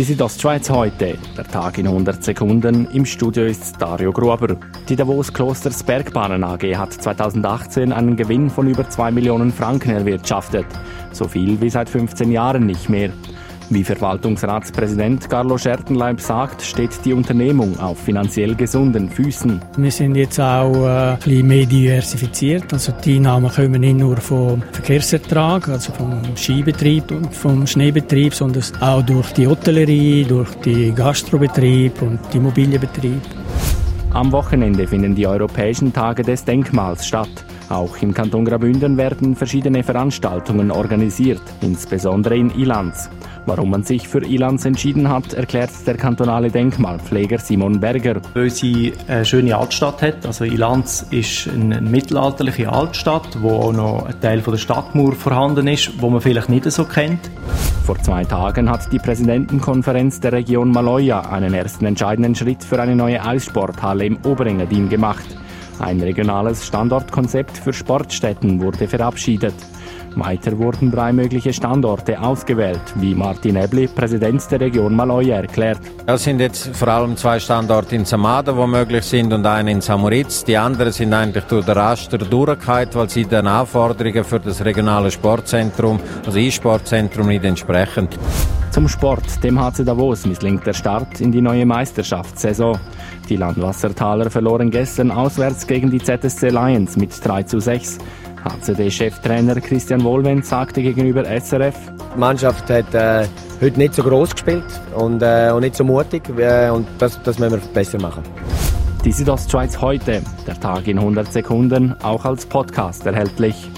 Die Südostschweiz heute, der Tag in 100 Sekunden. Im Studio ist Dario Gruber. Die Davos Klosters Bergbahnen AG hat 2018 einen Gewinn von über 2 Millionen Franken erwirtschaftet. So viel wie seit 15 Jahren nicht mehr. Wie Verwaltungsratspräsident Carlo Schertenleib sagt, steht die Unternehmung auf finanziell gesunden Füßen. Wir sind jetzt auch äh, ein bisschen mehr diversifiziert. Also die Einnahmen kommen nicht nur vom Verkehrsertrag, also vom Skibetrieb und vom Schneebetrieb, sondern auch durch die Hotellerie, durch die Gastrobetrieb und die Immobilienbetrieb. Am Wochenende finden die Europäischen Tage des Denkmals statt. Auch im Kanton Graubünden werden verschiedene Veranstaltungen organisiert, insbesondere in Ilanz. Warum man sich für Ilanz entschieden hat, erklärt der kantonale Denkmalpfleger Simon Berger. Weil sie eine schöne Altstadt hat. Also Ilanz ist eine mittelalterliche Altstadt, wo auch noch ein Teil der Stadtmauer vorhanden ist, wo man vielleicht nicht so kennt. Vor zwei Tagen hat die Präsidentenkonferenz der Region Maloja einen ersten entscheidenden Schritt für eine neue Eissporthalle im Oberengadin gemacht. Ein regionales Standortkonzept für Sportstätten wurde verabschiedet. Weiter wurden drei mögliche Standorte ausgewählt, wie Martin Ebli, Präsident der Region Maloja, erklärt. Es sind jetzt vor allem zwei Standorte in Samada, wo möglich sind, und einer in Samoritz. Die anderen sind eigentlich durch den Raster durchgefallen, weil sie den Anforderungen für das regionale Sportzentrum, also E-Sportzentrum, nicht entsprechen. Zum Sport. Dem HC Davos misslingt der Start in die neue Meisterschaftssaison. Die Landwassertaler verloren gestern auswärts gegen die ZSC Lions mit 3 zu 6. HCD-Cheftrainer Christian Wohlwend sagte gegenüber SRF, die Mannschaft hat äh, heute nicht so groß gespielt und, äh, und nicht so mutig äh, und das, das müssen wir besser machen. Die Südostschweiz heute, der Tag in 100 Sekunden, auch als Podcast erhältlich.